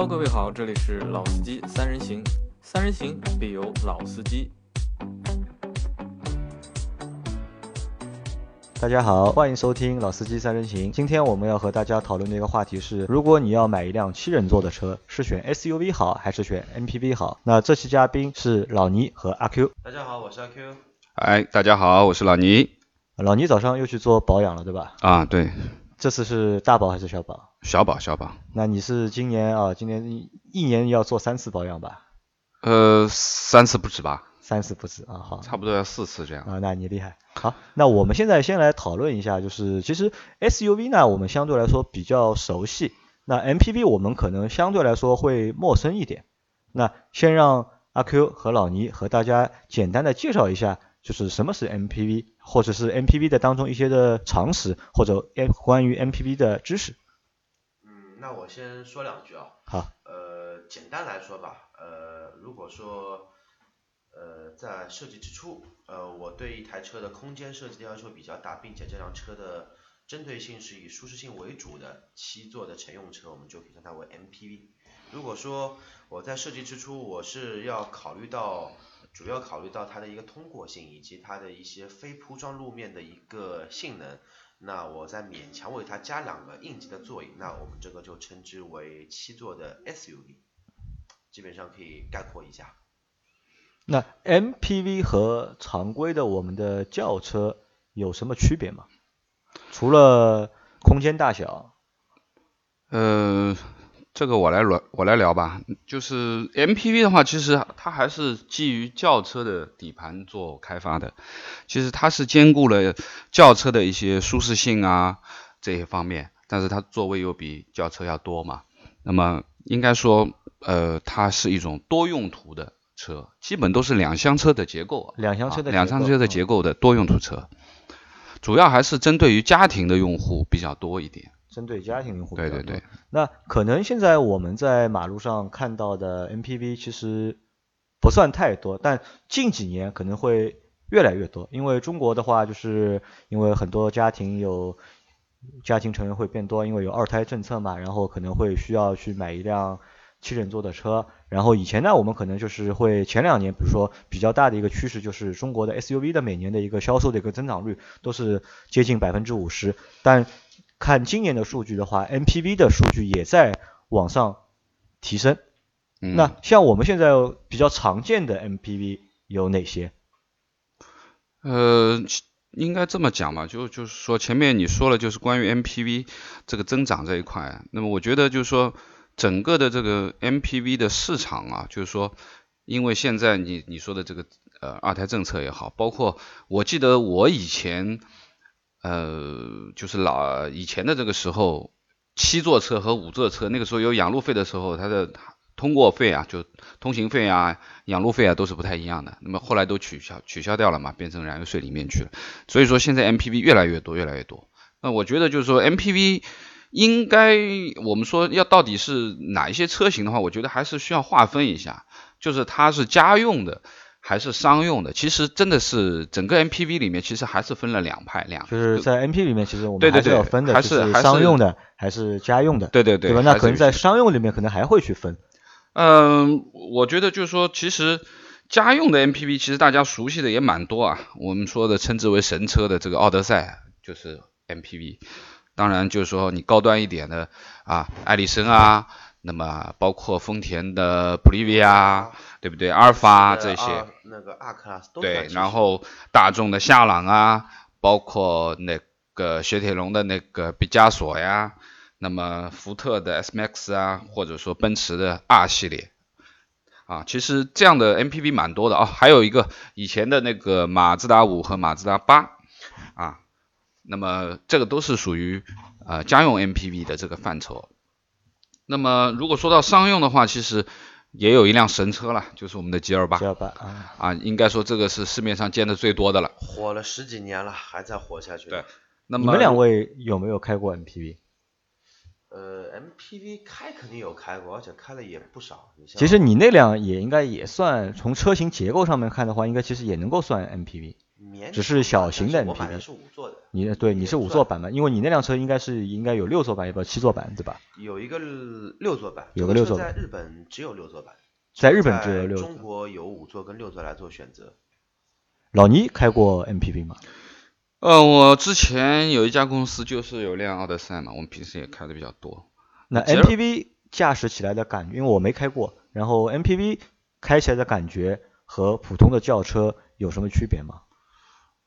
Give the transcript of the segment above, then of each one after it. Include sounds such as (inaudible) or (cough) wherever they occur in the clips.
Hello，各位好，这里是老司机三人行，三人行必有老司机。大家好，欢迎收听老司机三人行。今天我们要和大家讨论的一个话题是：如果你要买一辆七人座的车，是选 SUV 好还是选 MPV 好？那这期嘉宾是老倪和阿 Q。大家好，我是阿 Q。哎，大家好，我是老倪。老倪早上又去做保养了，对吧？啊，对。这次是大保还是小保？小保，小保。那你是今年啊？今年一年要做三次保养吧？呃，三次不止吧？三次不止啊，好，差不多要四次这样啊。那你厉害。好，那我们现在先来讨论一下，就是其实 SUV 呢，我们相对来说比较熟悉，那 MPV 我们可能相对来说会陌生一点。那先让阿 Q 和老倪和大家简单的介绍一下。就是什么是 MPV，或者是 MPV 的当中一些的常识，或者关于 MPV 的知识。嗯，那我先说两句啊。好。呃，简单来说吧，呃，如果说，呃，在设计之初，呃，我对一台车的空间设计的要求比较大，并且这辆车的针对性是以舒适性为主的七座的乘用车，我们就可以称它为 MPV。如果说我在设计之初，我是要考虑到。主要考虑到它的一个通过性以及它的一些非铺装路面的一个性能，那我再勉强为它加两个应急的座椅，那我们这个就称之为七座的 SUV，基本上可以概括一下。那 MPV 和常规的我们的轿车有什么区别吗？除了空间大小？呃。这个我来聊，我来聊吧。就是 MPV 的话，其实它还是基于轿车的底盘做开发的。其实它是兼顾了轿车的一些舒适性啊这些方面，但是它座位又比轿车要多嘛。那么应该说，呃，它是一种多用途的车，基本都是两厢车的结构。两厢车的两厢车的结构的多用途车，主要还是针对于家庭的用户比较多一点。针对家庭用户，对对对。那可能现在我们在马路上看到的 MPV 其实不算太多，但近几年可能会越来越多。因为中国的话，就是因为很多家庭有家庭成员会变多，因为有二胎政策嘛，然后可能会需要去买一辆七人座的车。然后以前呢，我们可能就是会前两年，比如说比较大的一个趋势，就是中国的 SUV 的每年的一个销售的一个增长率都是接近百分之五十，但看今年的数据的话，MPV 的数据也在往上提升。那像我们现在比较常见的 MPV 有哪些？呃，应该这么讲嘛，就就是说前面你说了，就是关于 MPV 这个增长这一块。那么我觉得就是说整个的这个 MPV 的市场啊，就是说因为现在你你说的这个呃二胎政策也好，包括我记得我以前。呃，就是老以前的这个时候，七座车和五座车，那个时候有养路费的时候，它的通过费啊，就通行费啊、养路费啊，都是不太一样的。那么后来都取消取消掉了嘛，变成燃油税里面去了。所以说现在 MPV 越来越多，越来越多。那我觉得就是说 MPV 应该我们说要到底是哪一些车型的话，我觉得还是需要划分一下，就是它是家用的。还是商用的，其实真的是整个 MPV 里面其实还是分了两派两。就是在 MPV 里面，其实我们还是要分的，还是商用的还是家用的。对对对。对吧？那可能在商用里面可能还会去分。嗯，我觉得就是说，其实家用的 MPV 其实大家熟悉的也蛮多啊。我们说的称之为神车的这个奥德赛就是 MPV。当然就是说你高端一点的啊，艾力绅啊，那么包括丰田的普利维亚。对不对？阿尔法这些，那个 R Class 对，然后大众的夏朗啊，包括那个雪铁龙的那个毕加索呀，那么福特的 S Max 啊，或者说奔驰的 R 系列啊，其实这样的 MPV 蛮多的啊，还有一个以前的那个马自达五和马自达八啊，那么这个都是属于呃家用 MPV 的这个范畴。那么如果说到商用的话，其实。也有一辆神车了，就是我们的 G 二八。G 二八啊，啊，应该说这个是市面上见的最多的了。火了十几年了，还在火下去。对，那么你们两位有没有开过 MPV？呃，MPV 开肯定有开过，而且开了也不少。其实你那辆也应该也算，从车型结构上面看的话，应该其实也能够算 MPV，只是小型的 MPV。我买的是五座的。你对你是五座版嘛？因为你那辆车应该是应该有六座版，也不七座版对吧？有一个六座版，有个六座版在日本只有六座版，在日本只有六。中国有五座跟六座来做选择。老倪开过 MPV 吗？呃，我之前有一家公司就是有辆奥德赛嘛，我们平时也开的比较多。那 MPV 驾驶起来的感觉，因为我没开过，然后 MPV 开起来的感觉和普通的轿车有什么区别吗？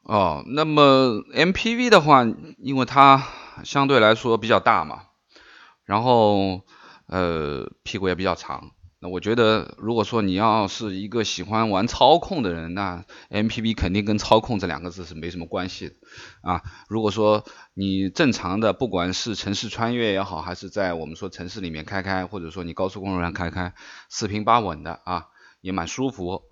哦，那么 MPV 的话，因为它相对来说比较大嘛，然后呃屁股也比较长。那我觉得，如果说你要是一个喜欢玩操控的人，那 MPV 肯定跟操控这两个字是没什么关系的啊。如果说你正常的，不管是城市穿越也好，还是在我们说城市里面开开，或者说你高速公路上开开，四平八稳的啊，也蛮舒服。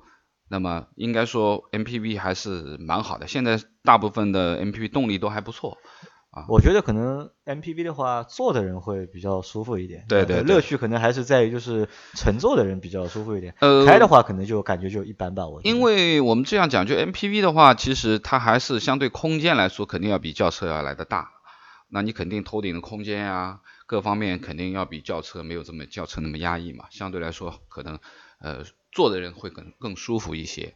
那么应该说 MPV 还是蛮好的，现在大部分的 MPV 动力都还不错。啊，我觉得可能 MPV 的话，坐的人会比较舒服一点。对对，乐趣可能还是在于就是乘坐的人比较舒服一点。呃，开的话可能就感觉就一般吧。我因为我们这样讲，就 MPV 的话，其实它还是相对空间来说，肯定要比轿车要来的大。那你肯定头顶的空间啊，各方面肯定要比轿车没有这么轿车那么压抑嘛。相对来说，可能呃坐的人会更更舒服一些。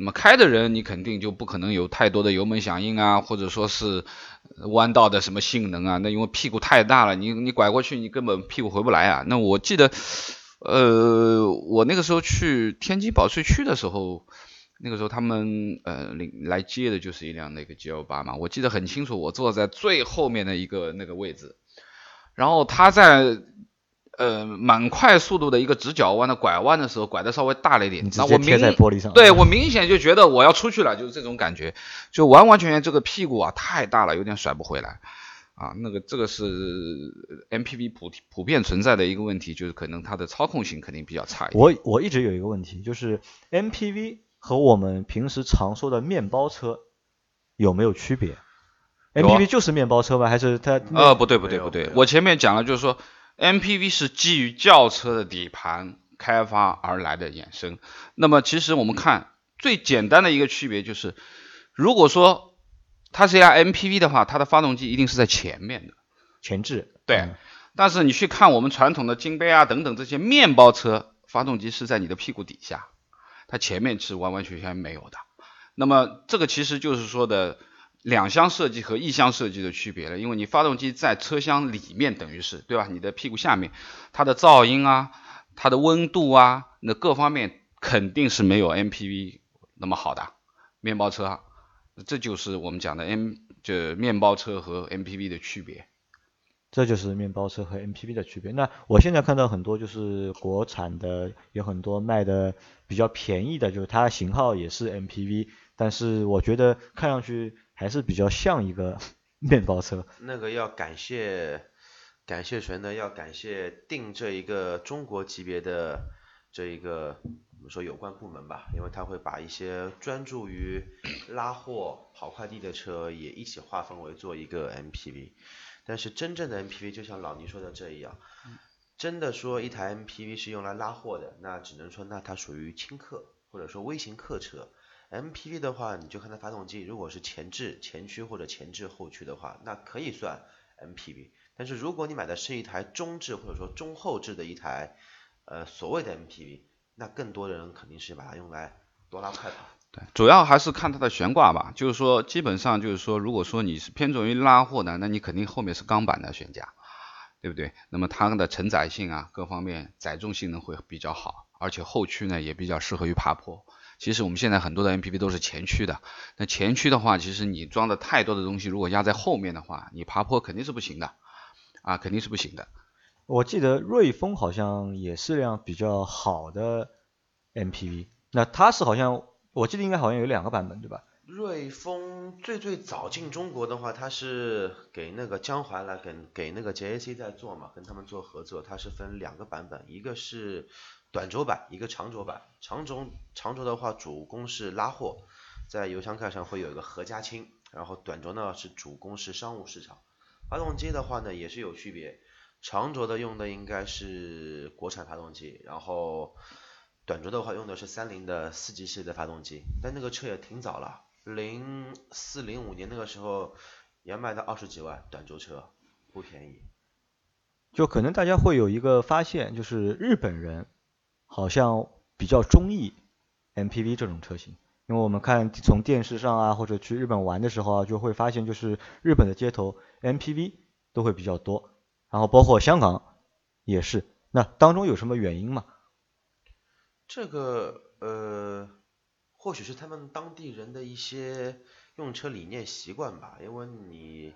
那么开的人，你肯定就不可能有太多的油门响应啊，或者说是弯道的什么性能啊。那因为屁股太大了，你你拐过去，你根本屁股回不来啊。那我记得，呃，我那个时候去天津保税区的时候，那个时候他们呃领来接的就是一辆那个 G L 八嘛，我记得很清楚，我坐在最后面的一个那个位置，然后他在。呃，蛮快速度的一个直角弯的拐弯的时候，拐的稍微大了一点，那我贴在玻璃上，对我明显就觉得我要出去了，就是这种感觉，就完完全全这个屁股啊太大了，有点甩不回来啊。那个这个是 MPV 普普遍存在的一个问题，就是可能它的操控性肯定比较差一点。我我一直有一个问题，就是 MPV 和我们平时常说的面包车有没有区别？MPV 就是面包车吗？还是它？呃，不对不对不对，我前面讲了，就是说。MPV 是基于轿车的底盘开发而来的衍生。那么，其实我们看最简单的一个区别就是，如果说它是一辆 MPV 的话，它的发动机一定是在前面的，前置。对。但是你去看我们传统的金杯啊等等这些面包车，发动机是在你的屁股底下，它前面是完完全全没有的。那么这个其实就是说的。两厢设计和一厢设计的区别了，因为你发动机在车厢里面，等于是对吧？你的屁股下面，它的噪音啊，它的温度啊，那各方面肯定是没有 MPV 那么好的面包车，这就是我们讲的 M 就面包车和 MPV 的区别。这就是面包车和 MPV 的区别。那我现在看到很多就是国产的，有很多卖的比较便宜的，就是它型号也是 MPV，但是我觉得看上去。还是比较像一个 (laughs) 面包车。那个要感谢感谢谁呢？要感谢定这一个中国级别的这一个我们说有关部门吧，因为他会把一些专注于 (coughs) 拉货跑快递的车也一起划分为做一个 MPV。但是真正的 MPV 就像老倪说的这样，真的说一台 MPV 是用来拉货的，那只能说那它属于轻客或者说微型客车。MPV 的话，你就看它发动机，如果是前置前驱或者前置后驱的话，那可以算 MPV。但是如果你买的是一台中置或者说中后置的一台，呃，所谓的 MPV，那更多的人肯定是把它用来多拉快跑。对，主要还是看它的悬挂吧。就是说，基本上就是说，如果说你是偏重于拉货的，那你肯定后面是钢板的悬架，对不对？那么它的承载性啊，各方面载重性能会比较好，而且后驱呢也比较适合于爬坡。其实我们现在很多的 MPV 都是前驱的，那前驱的话，其实你装的太多的东西，如果压在后面的话，你爬坡肯定是不行的，啊，肯定是不行的。我记得瑞风好像也是辆比较好的 MPV，那它是好像，我记得应该好像有两个版本，对吧？瑞风最最早进中国的话，它是给那个江淮来跟给那个 JAC 在做嘛，跟他们做合作，它是分两个版本，一个是。短轴版一个长轴版，长轴长轴的话主攻是拉货，在油箱盖上会有一个合家亲，然后短轴呢是主攻是商务市场。发动机的话呢也是有区别，长轴的用的应该是国产发动机，然后短轴的话用的是三菱的四 G 系的发动机，但那个车也挺早了，零四零五年那个时候也卖到二十几万，短轴车不便宜。就可能大家会有一个发现，就是日本人好像比较中意 MPV 这种车型，因为我们看从电视上啊，或者去日本玩的时候啊，就会发现就是日本的街头 MPV 都会比较多，然后包括香港也是。那当中有什么原因吗？这个呃，或许是他们当地人的一些用车理念习惯吧，因为你。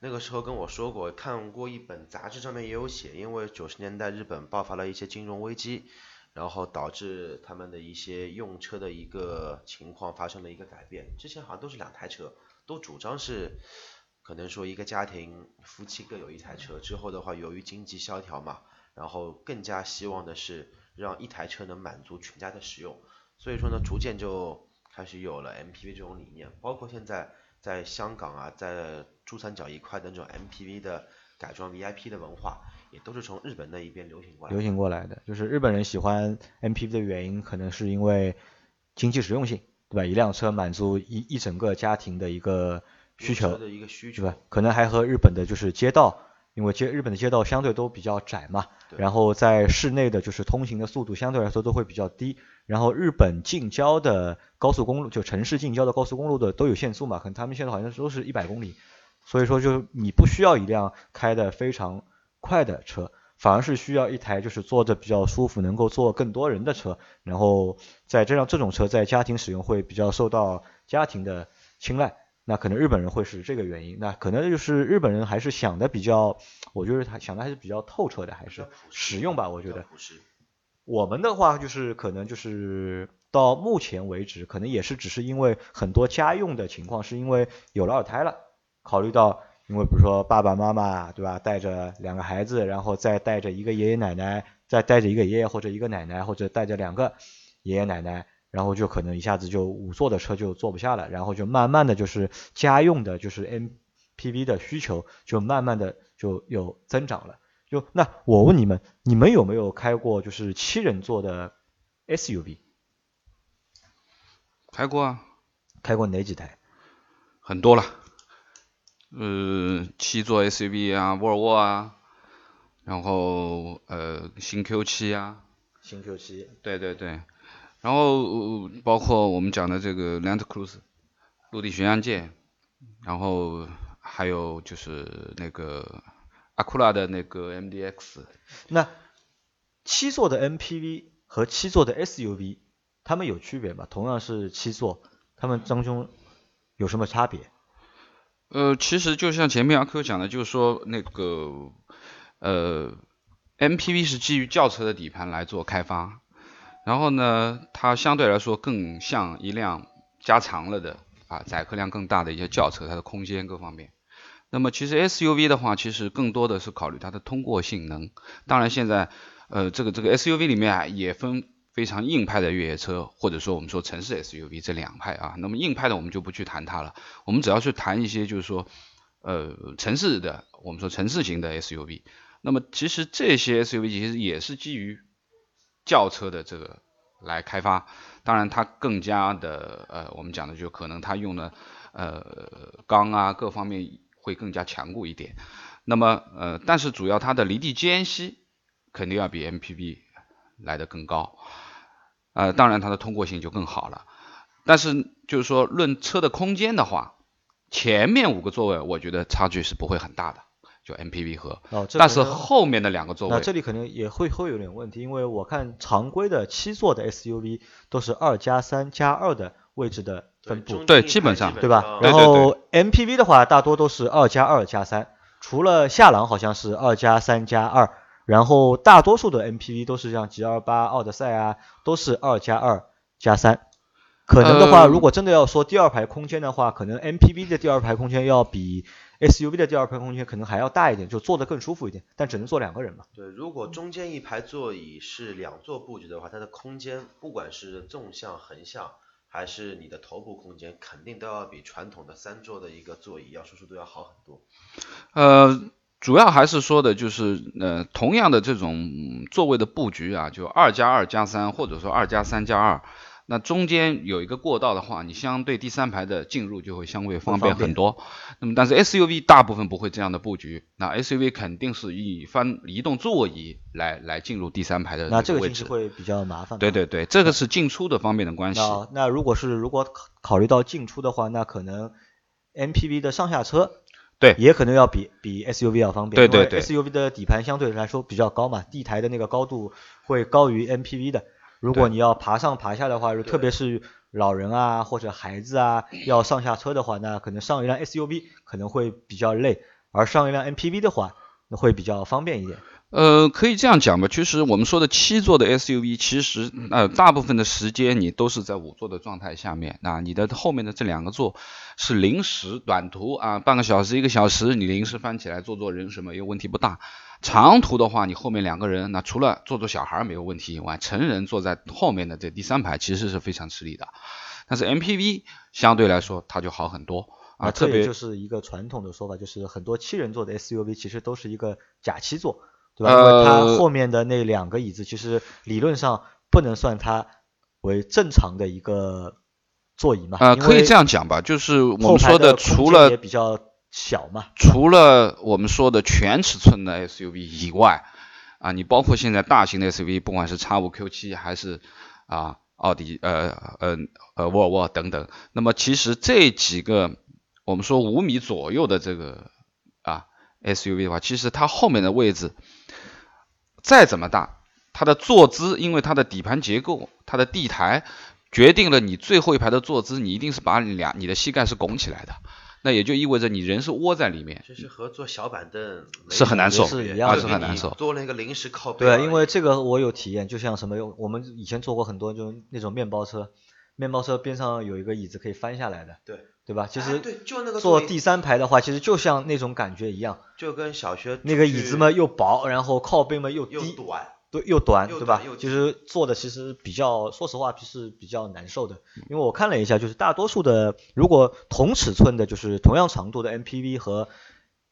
那个时候跟我说过，看过一本杂志，上面也有写，因为九十年代日本爆发了一些金融危机，然后导致他们的一些用车的一个情况发生了一个改变。之前好像都是两台车，都主张是可能说一个家庭夫妻各有一台车。之后的话，由于经济萧条嘛，然后更加希望的是让一台车能满足全家的使用。所以说呢，逐渐就开始有了 MPV 这种理念，包括现在。在香港啊，在珠三角一块的那种 MPV 的改装 VIP 的文化，也都是从日本那一边流行过来。流行过来的，就是日本人喜欢 MPV 的原因，可能是因为经济实用性，对吧？一辆车满足一一整个家庭的一个需求，对吧？可能还和日本的就是街道，因为街日本的街道相对都比较窄嘛，然后在室内的就是通行的速度相对来说都会比较低。然后日本近郊的高速公路，就城市近郊的高速公路的都有限速嘛，可能他们现在好像都是一百公里，所以说就你不需要一辆开的非常快的车，反而是需要一台就是坐着比较舒服，能够坐更多人的车。然后在这辆这种车在家庭使用会比较受到家庭的青睐，那可能日本人会是这个原因。那可能就是日本人还是想的比较，我觉得他想的还是比较透彻的，还是实用吧，我觉得。我们的话就是可能就是到目前为止，可能也是只是因为很多家用的情况，是因为有了二胎了，考虑到因为比如说爸爸妈妈对吧，带着两个孩子，然后再带着一个爷爷奶奶，再带着一个爷爷或者一个奶奶，或者带着两个爷爷奶奶，然后就可能一下子就五座的车就坐不下了，然后就慢慢的就是家用的就是 MPV 的需求就慢慢的就有增长了。就那我问你们，你们有没有开过就是七人座的 SUV？开过啊。开过哪几台？很多了。呃，七座 SUV 啊，沃尔沃啊，然后呃新 Q 七啊。新 Q 七。对对对。然后包括我们讲的这个 Land Cruiser，陆地巡洋舰，然后还有就是那个。阿库拉的那个 MDX，那七座的 MPV 和七座的 SUV，它们有区别吗？同样是七座，它们当中有什么差别？呃，其实就像前面阿 Q 讲的，就是说那个呃 MPV 是基于轿车的底盘来做开发，然后呢，它相对来说更像一辆加长了的啊载客量更大的一些轿车，它的空间各方面。那么其实 SUV 的话，其实更多的是考虑它的通过性能。当然现在，呃，这个这个 SUV 里面啊，也分非常硬派的越野车，或者说我们说城市 SUV 这两派啊。那么硬派的我们就不去谈它了，我们只要去谈一些就是说，呃，城市的我们说城市型的 SUV。那么其实这些 SUV 其实也是基于轿车的这个来开发。当然它更加的呃，我们讲的就可能它用的呃钢啊各方面。会更加强固一点，那么呃，但是主要它的离地间隙肯定要比 MPV 来的更高，呃，当然它的通过性就更好了。但是就是说论车的空间的话，前面五个座位我觉得差距是不会很大的，就 MPV 和，但是后面的两个座位，那这里可能也会会有点问题，因为我看常规的七座的 SUV 都是二加三加二的位置的。分布对，基本上对吧？然后 MPV 的话，大多都是二加二加三，除了夏朗好像是二加三加二，然后大多数的 MPV 都是像 G 二八、奥德赛啊，都是二加二加三。可能的话，如果真的要说第二排空间的话，可能 MPV 的第二排空间要比 SUV 的第二排空间可能还要大一点，就坐得更舒服一点，但只能坐两个人嘛。对，如果中间一排座椅是两座布局的话，它的空间不管是纵向、横向。还是你的头部空间肯定都要比传统的三座的一个座椅要舒适度要好很多。呃，主要还是说的就是呃，同样的这种座位的布局啊，就二加二加三或者说二加三加二，那中间有一个过道的话，你相对第三排的进入就会相对方便很多。那么但是 SUV 大部分不会这样的布局，那 SUV 肯定是以翻移动座椅来来进入第三排的那这个位置。会比较麻烦。对对对，这个是进出的方面的关系。那那如果是如果考考虑到进出的话，那可能 MPV 的上下车。对，也可能要比比 SUV 要方便。对对对，SUV 的底盘相对来说比较高嘛，地台的那个高度会高于 MPV 的。如果你要爬上爬下的话，特别是老人啊或者孩子啊要上下车的话，那可能上一辆 SUV 可能会比较累，而上一辆 MPV 的话，那会比较方便一点。呃，可以这样讲吧，其实我们说的七座的 SUV，其实呃大部分的时间你都是在五座的状态下面，那你的后面的这两个座是临时短途啊，半个小时一个小时你临时翻起来坐坐人什么又问题不大。长途的话，你后面两个人，那除了坐坐小孩没有问题以外，成人坐在后面的这第三排其实是非常吃力的。但是 MPV 相对来说它就好很多啊，特别就是一个传统的说法，就是很多七人座的 SUV 其实都是一个假七座。对吧？因为它后面的那两个椅子，其实理论上不能算它为正常的一个座椅嘛。啊，可以这样讲吧，就是我们说的除了也比较小嘛，除了我们说的全尺寸的 SUV 以外，啊，你包括现在大型的 SUV，不管是叉五 Q 七还是啊奥迪呃呃呃沃尔沃等等，那么其实这几个我们说五米左右的这个啊 SUV 的话，其实它后面的位置。再怎么大，它的坐姿，因为它的底盘结构，它的地台决定了你最后一排的坐姿，你一定是把两你的膝盖是拱起来的，那也就意味着你人是窝在里面。其实和坐小板凳是很难受，是一样，是很难受。做了一个临时靠背。对，因为这个我有体验，就像什么，我们以前坐过很多就那种面包车，面包车边上有一个椅子可以翻下来的。对。对吧？其实对，就那个坐第三排的话，其实就像那种感觉一样，就跟小学那个椅子嘛又薄，然后靠背嘛又低，短，对，又短，对吧？其实做的其实比较，说实话是比较难受的。因为我看了一下，就是大多数的，如果同尺寸的，就是同样长度的 MPV 和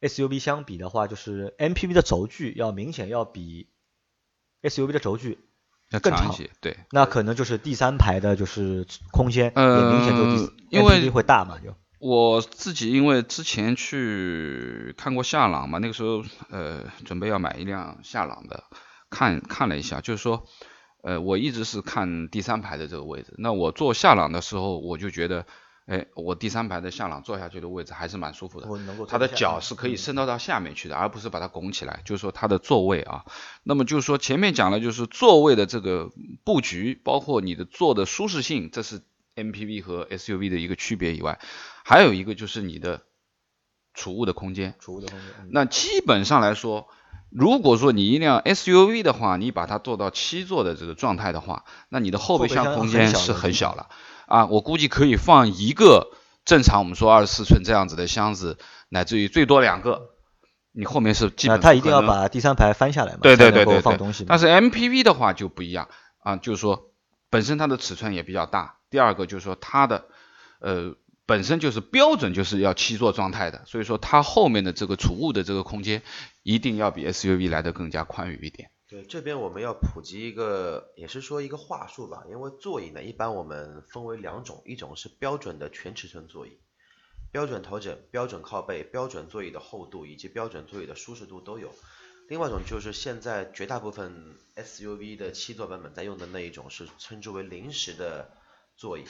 SUV 相比的话，就是 MPV 的轴距要明显要比 SUV 的轴距。更长一些，对，那可能就是第三排的，就是空间也明显就因为会大嘛，就我自己因为之前去看过夏朗嘛，那个时候呃准备要买一辆夏朗的，看看了一下，就是说呃我一直是看第三排的这个位置，那我坐下朗的时候我就觉得。哎，我第三排的下朗坐下去的位置还是蛮舒服的，他的脚是可以伸到到下面去的，而不是把它拱起来。就是说它的座位啊，那么就是说前面讲了，就是座位的这个布局，包括你的坐的舒适性，这是 MPV 和 SUV 的一个区别以外，还有一个就是你的储物的空间。储物的空间。那基本上来说，如果说你一辆 SUV 的话，你把它做到七座的这个状态的话，那你的后备箱空间是很小了。啊，我估计可以放一个正常我们说二十四寸这样子的箱子，乃至于最多两个。你后面是基本他一定要把第三排翻下来嘛？对对对对放东西。但是 MPV 的话就不一样啊，就是说本身它的尺寸也比较大，第二个就是说它的呃本身就是标准就是要七座状态的，所以说它后面的这个储物的这个空间一定要比 SUV 来的更加宽裕一点。对，这边我们要普及一个，也是说一个话术吧。因为座椅呢，一般我们分为两种，一种是标准的全尺寸座椅，标准头枕、标准靠背、标准座椅的厚度以及标准座椅的舒适度都有。另外一种就是现在绝大部分 SUV 的七座版本在用的那一种，是称之为临时的座椅，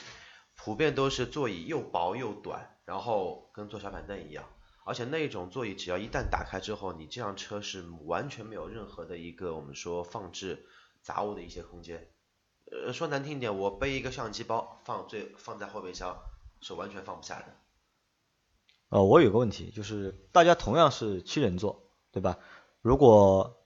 普遍都是座椅又薄又短，然后跟坐小板凳一样。而且那种座椅只要一旦打开之后，你这辆车是完全没有任何的一个我们说放置杂物的一些空间。呃，说难听点，我背一个相机包放最放在后备箱是完全放不下的。呃，我有个问题，就是大家同样是七人座，对吧？如果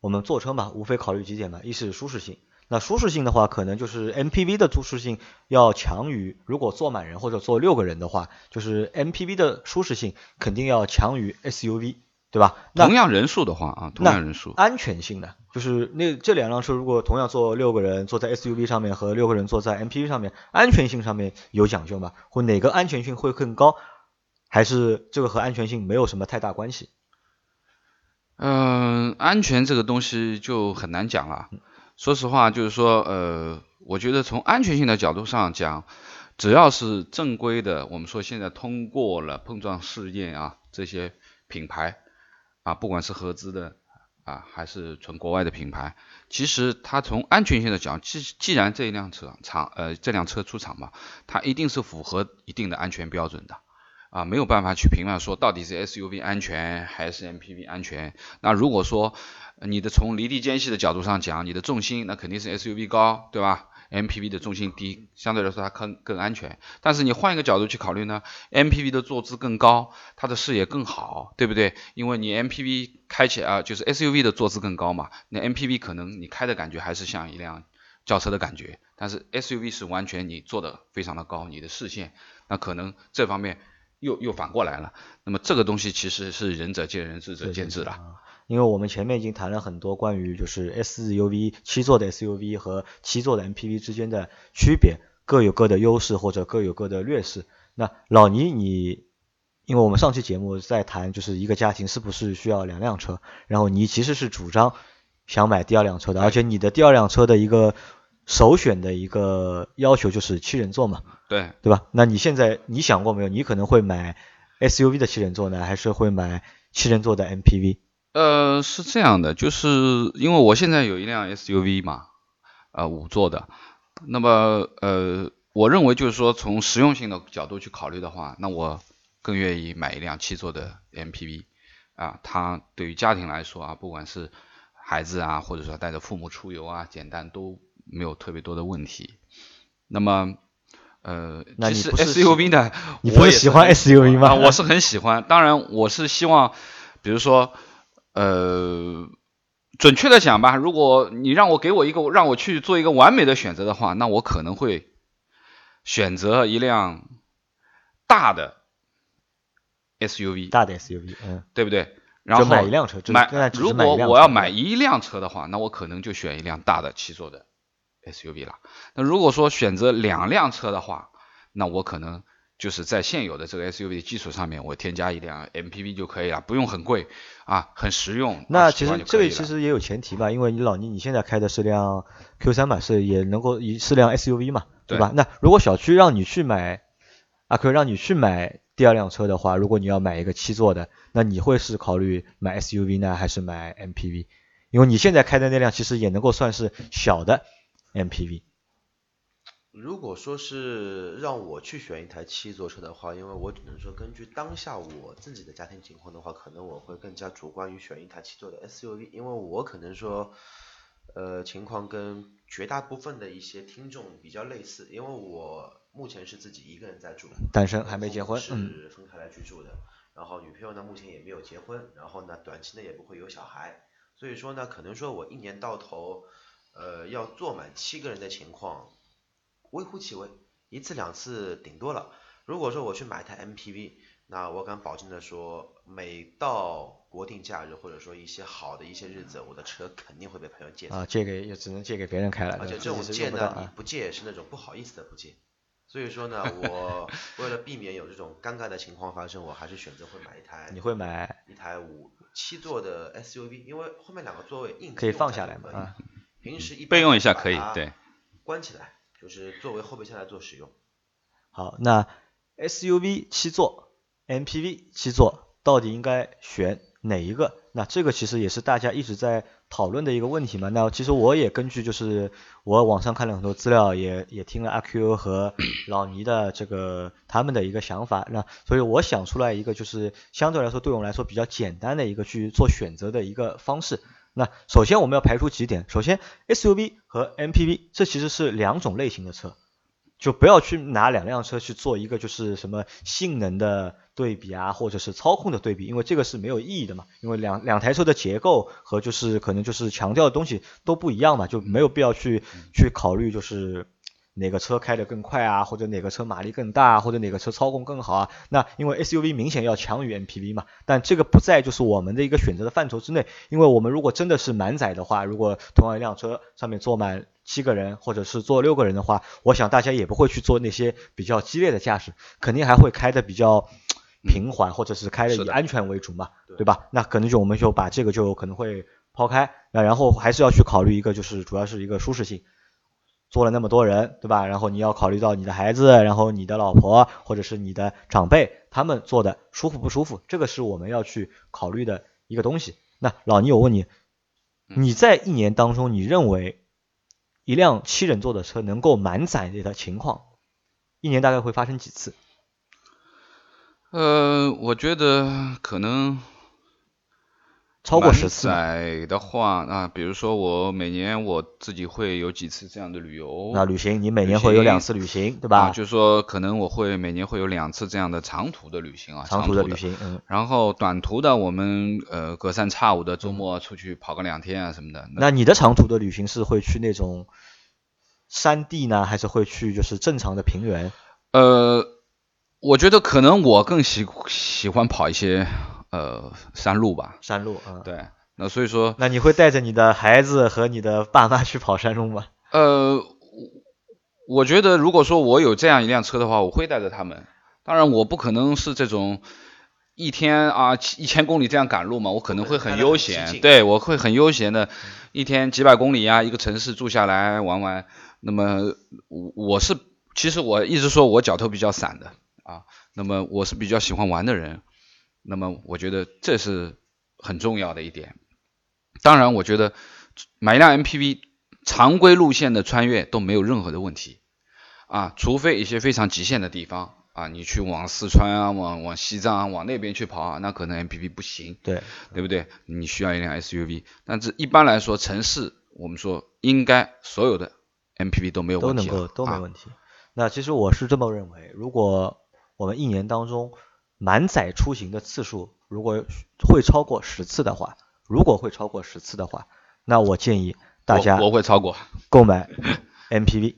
我们坐车嘛，无非考虑几点嘛，一是舒适性。那舒适性的话，可能就是 MPV 的舒适性要强于，如果坐满人或者坐六个人的话，就是 MPV 的舒适性肯定要强于 SUV，对吧？同样人数的话啊，同样人数。安全性呢？就是那这两辆车如果同样坐六个人坐在 SUV 上面和六个人坐在 MPV 上面，安全性上面有讲究吗？或哪个安全性会更高？还是这个和安全性没有什么太大关系？嗯，安全这个东西就很难讲了。说实话，就是说，呃，我觉得从安全性的角度上讲，只要是正规的，我们说现在通过了碰撞试验啊，这些品牌啊，不管是合资的啊，还是纯国外的品牌，其实它从安全性的讲，既既然这一辆车厂呃这辆车出厂嘛，它一定是符合一定的安全标准的啊，没有办法去评判说到底是 SUV 安全还是 MPV 安全。那如果说你的从离地间隙的角度上讲，你的重心那肯定是 SUV 高，对吧？MPV 的重心低，相对来说它更更安全。但是你换一个角度去考虑呢，MPV 的坐姿更高，它的视野更好，对不对？因为你 MPV 开起来啊，就是 SUV 的坐姿更高嘛，那 MPV 可能你开的感觉还是像一辆轿车的感觉，但是 SUV 是完全你坐的非常的高，你的视线，那可能这方面又又反过来了。那么这个东西其实是仁者见仁，智者见智了。因为我们前面已经谈了很多关于就是 SUV 七座的 SUV 和七座的 MPV 之间的区别，各有各的优势或者各有各的劣势。那老倪，你因为我们上期节目在谈就是一个家庭是不是需要两辆车，然后你其实是主张想买第二辆车的，而且你的第二辆车的一个首选的一个要求就是七人座嘛，对对吧？那你现在你想过没有？你可能会买 SUV 的七人座呢，还是会买七人座的 MPV？呃，是这样的，就是因为我现在有一辆 SUV 嘛，呃，五座的，那么呃，我认为就是说从实用性的角度去考虑的话，那我更愿意买一辆七座的 MPV，啊，它对于家庭来说啊，不管是孩子啊，或者说带着父母出游啊，简单都没有特别多的问题。那么呃，其实 SUV 呢，你不是喜欢 SUV 吗？我是很喜欢，当然我是希望，比如说。呃，准确的讲吧，如果你让我给我一个让我去做一个完美的选择的话，那我可能会选择一辆大的 SUV，大的 SUV，嗯，对不对？然后买一辆车，买如果我要买一辆车的话，那我可能就选一辆大的七座的 SUV 了。那如果说选择两辆车的话，那我可能。就是在现有的这个 SUV 的基础上面，我添加一辆 MPV 就可以了，不用很贵啊，很实用。那其实这个其实也有前提吧，因为你老倪你现在开的是辆 Q3 嘛，是也能够一是辆 SUV 嘛，对吧？那如果小区让你去买，啊，可以让你去买第二辆车的话，如果你要买一个七座的，那你会是考虑买 SUV 呢，还是买 MPV？因为你现在开的那辆其实也能够算是小的 MPV。如果说是让我去选一台七座车的话，因为我只能说根据当下我自己的家庭情况的话，可能我会更加主观于选一台七座的 SUV，因为我可能说，呃，情况跟绝大部分的一些听众比较类似，因为我目前是自己一个人在住，单身还没结婚，是分开来居住的，然后女朋友呢目前也没有结婚，然后呢短期内也不会有小孩，所以说呢可能说我一年到头，呃，要坐满七个人的情况。微乎其微，一次两次顶多了。如果说我去买一台 MPV，那我敢保证的说，每到国定假日或者说一些好的一些日子，我的车肯定会被朋友借。啊，借给也只能借给别人开了。而且这种借呢，你不借是那种不好意思的不借。所以说呢，我 (laughs) 为了避免有这种尴尬的情况发生，我还是选择会买一台。你会买一台五七座的 SUV，因为后面两个座位硬可以放下来嘛啊。平时一备用一下可以，对。关起来。就是作为后备箱来做使用。好，那 SUV 七座，MPV 七座，到底应该选哪一个？那这个其实也是大家一直在讨论的一个问题嘛。那其实我也根据就是我网上看了很多资料，也也听了阿 Q 和 (coughs) 老倪的这个他们的一个想法，那所以我想出来一个就是相对来说对我们来说比较简单的一个去做选择的一个方式。那首先我们要排除几点，首先 SUV 和 MPV 这其实是两种类型的车，就不要去拿两辆车去做一个就是什么性能的对比啊，或者是操控的对比，因为这个是没有意义的嘛，因为两两台车的结构和就是可能就是强调的东西都不一样嘛，就没有必要去去考虑就是。哪个车开得更快啊，或者哪个车马力更大，或者哪个车操控更好啊？那因为 SUV 明显要强于 MPV 嘛，但这个不在就是我们的一个选择的范畴之内。因为我们如果真的是满载的话，如果同样一辆车上面坐满七个人，或者是坐六个人的话，我想大家也不会去做那些比较激烈的驾驶，肯定还会开的比较平缓，或者是开的以安全为主嘛，对吧？那可能就我们就把这个就可能会抛开，那然后还是要去考虑一个就是主要是一个舒适性。坐了那么多人，对吧？然后你要考虑到你的孩子，然后你的老婆或者是你的长辈，他们坐的舒服不舒服，这个是我们要去考虑的一个东西。那老倪，我问你，你在一年当中，你认为一辆七人座的车能够满载的情况，一年大概会发生几次？呃，我觉得可能超过十次吗。载的话，那，比如说我每年我自己会有几次这样的旅游。那旅行，你每年会有两次旅行，对吧？啊，就是说可能我会每年会有两次这样的长途的旅行啊，长途的旅行，嗯。然后短途的，我们呃隔三差五的周末出去跑个两天啊什么的。那你的长途的旅行是会去那种山地呢，还是会去就是正常的平原？呃。我觉得可能我更喜喜欢跑一些呃山路吧。山路，嗯，对。那所以说，那你会带着你的孩子和你的爸妈去跑山路吗？呃，我觉得如果说我有这样一辆车的话，我会带着他们。当然，我不可能是这种一天啊一千公里这样赶路嘛，我可能会很悠闲。对，我会很悠闲的，一天几百公里啊，一个城市住下来玩玩。那么我我是其实我一直说我脚头比较散的。啊，那么我是比较喜欢玩的人，那么我觉得这是很重要的一点。当然，我觉得买一辆 MPV 常规路线的穿越都没有任何的问题啊，除非一些非常极限的地方啊，你去往四川啊，往往西藏啊，往那边去跑啊，那可能 MPV 不行，对对不对？你需要一辆 SUV，但是一般来说，城市我们说应该所有的 MPV 都没有问题，都能够都没问题。那其实我是这么认为，如果我们一年当中满载出行的次数，如果会超过十次的话，如果会超过十次的话，那我建议大家我会超过购买 MPV，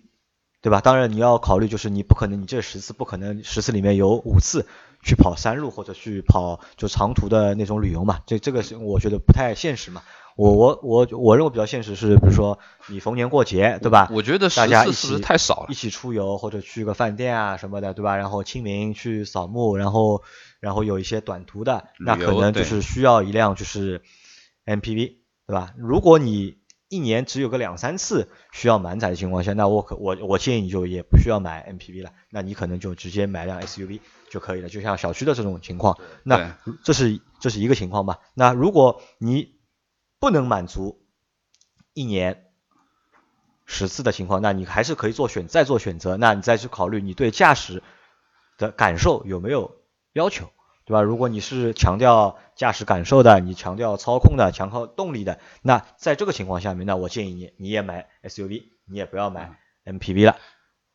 对吧？当然你要考虑，就是你不可能，你这十次不可能十次里面有五次去跑山路或者去跑就长途的那种旅游嘛，这这个是我觉得不太现实嘛。我我我我认为比较现实是，比如说你逢年过节，对吧？我觉得大家一起太少了，一起出游或者去个饭店啊什么的，对吧？然后清明去扫墓，然后然后有一些短途的，那可能就是需要一辆就是 MPV，对吧？如果你一年只有个两三次需要满载的情况下，那我可我我建议你就也不需要买 MPV 了，那你可能就直接买辆 SUV 就可以了，就像小区的这种情况，那这是这是一个情况吧？那如果你不能满足一年十次的情况，那你还是可以做选再做选择，那你再去考虑你对驾驶的感受有没有要求，对吧？如果你是强调驾驶感受的，你强调操控的，强调动力的，那在这个情况下面，那我建议你你也买 SUV，你也不要买 MPV 了，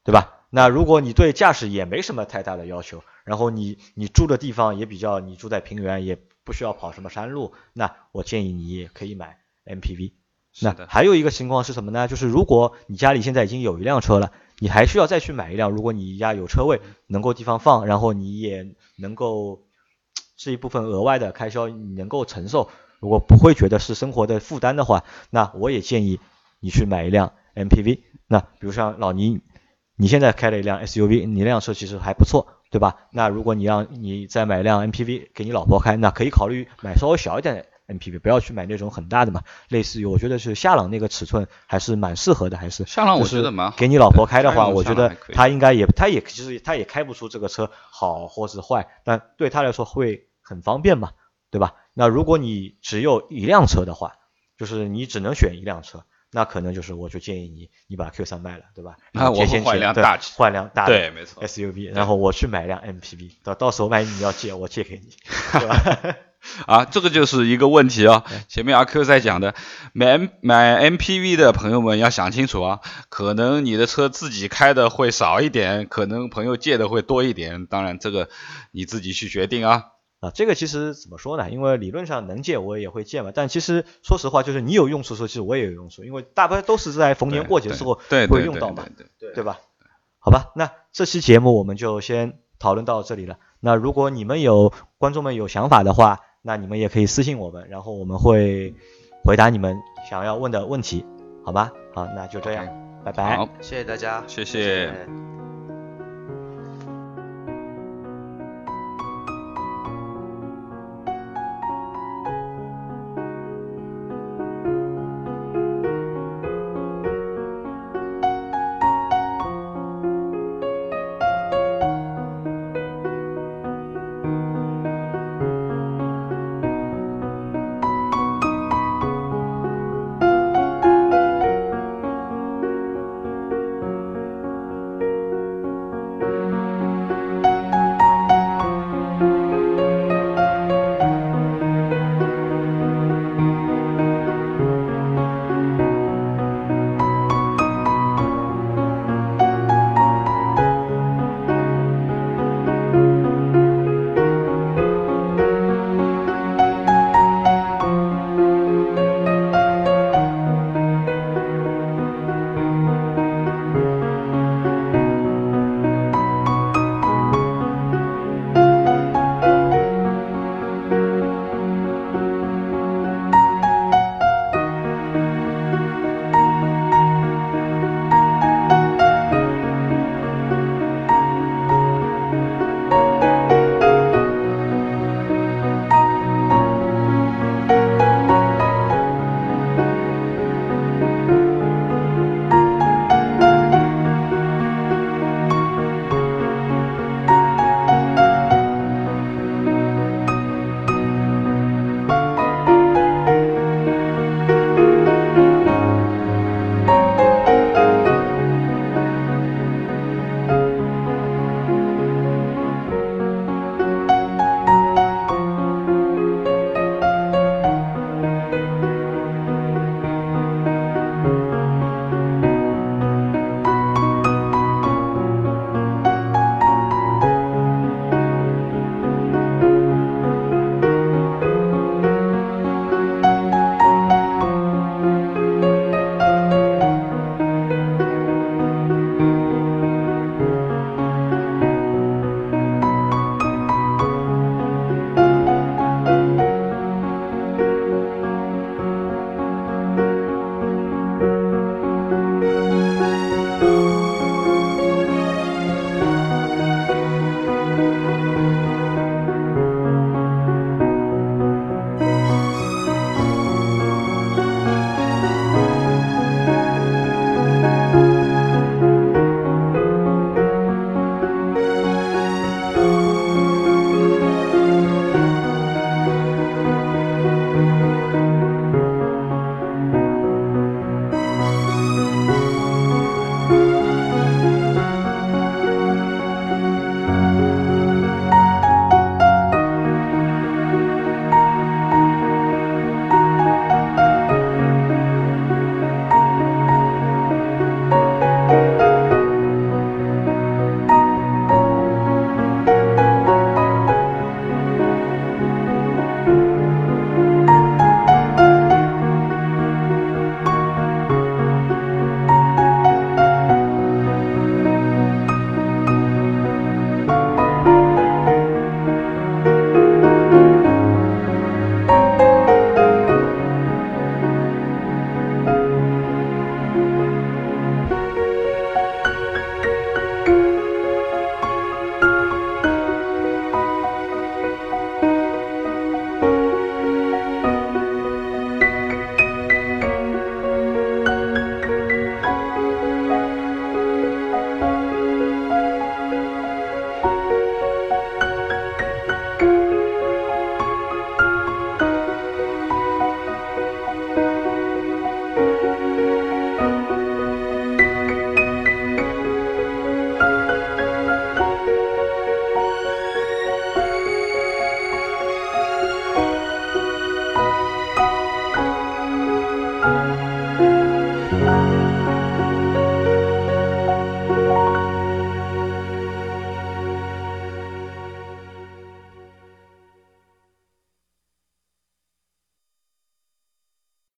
对吧？那如果你对驾驶也没什么太大的要求，然后你你住的地方也比较，你住在平原也。不需要跑什么山路，那我建议你也可以买 MPV。那还有一个情况是什么呢？就是如果你家里现在已经有一辆车了，你还需要再去买一辆。如果你家有车位，能够地方放，然后你也能够这一部分额外的开销你能够承受，如果不会觉得是生活的负担的话，那我也建议你去买一辆 MPV。那比如像老倪，你现在开了一辆 SUV，你那辆车其实还不错。对吧？那如果你让你再买辆 MPV 给你老婆开，那可以考虑买稍微小一点的 MPV，不要去买那种很大的嘛。类似于我觉得是夏朗那个尺寸还是蛮适合的，还是夏朗我觉得蛮给你老婆开的话，我觉得她应该也她也其实她也开不出这个车好或是坏，但对她来说会很方便嘛，对吧？那如果你只有一辆车的话，就是你只能选一辆车。那可能就是，我就建议你，你把 Q 三卖了，对吧？那我换一辆大，换辆大，对，没错，SUV，然后我去买辆 MPV，到到时候万一你要借，我借给你，(laughs) 对吧？(laughs) 啊，这个就是一个问题啊。前面阿 Q 在讲的，买买 MPV 的朋友们要想清楚啊，可能你的车自己开的会少一点，可能朋友借的会多一点，当然这个你自己去决定啊。啊，这个其实怎么说呢？因为理论上能借我也会借嘛，但其实说实话，就是你有用处的时候，其实我也有用处，因为大部分都是在逢年过节的时候会用到嘛，对吧？好吧，那这期节目我们就先讨论到这里了。那如果你们有观众们有想法的话，那你们也可以私信我们，然后我们会回答你们想要问的问题，好吧？好，那就这样，拜拜。好，谢谢大家，谢谢。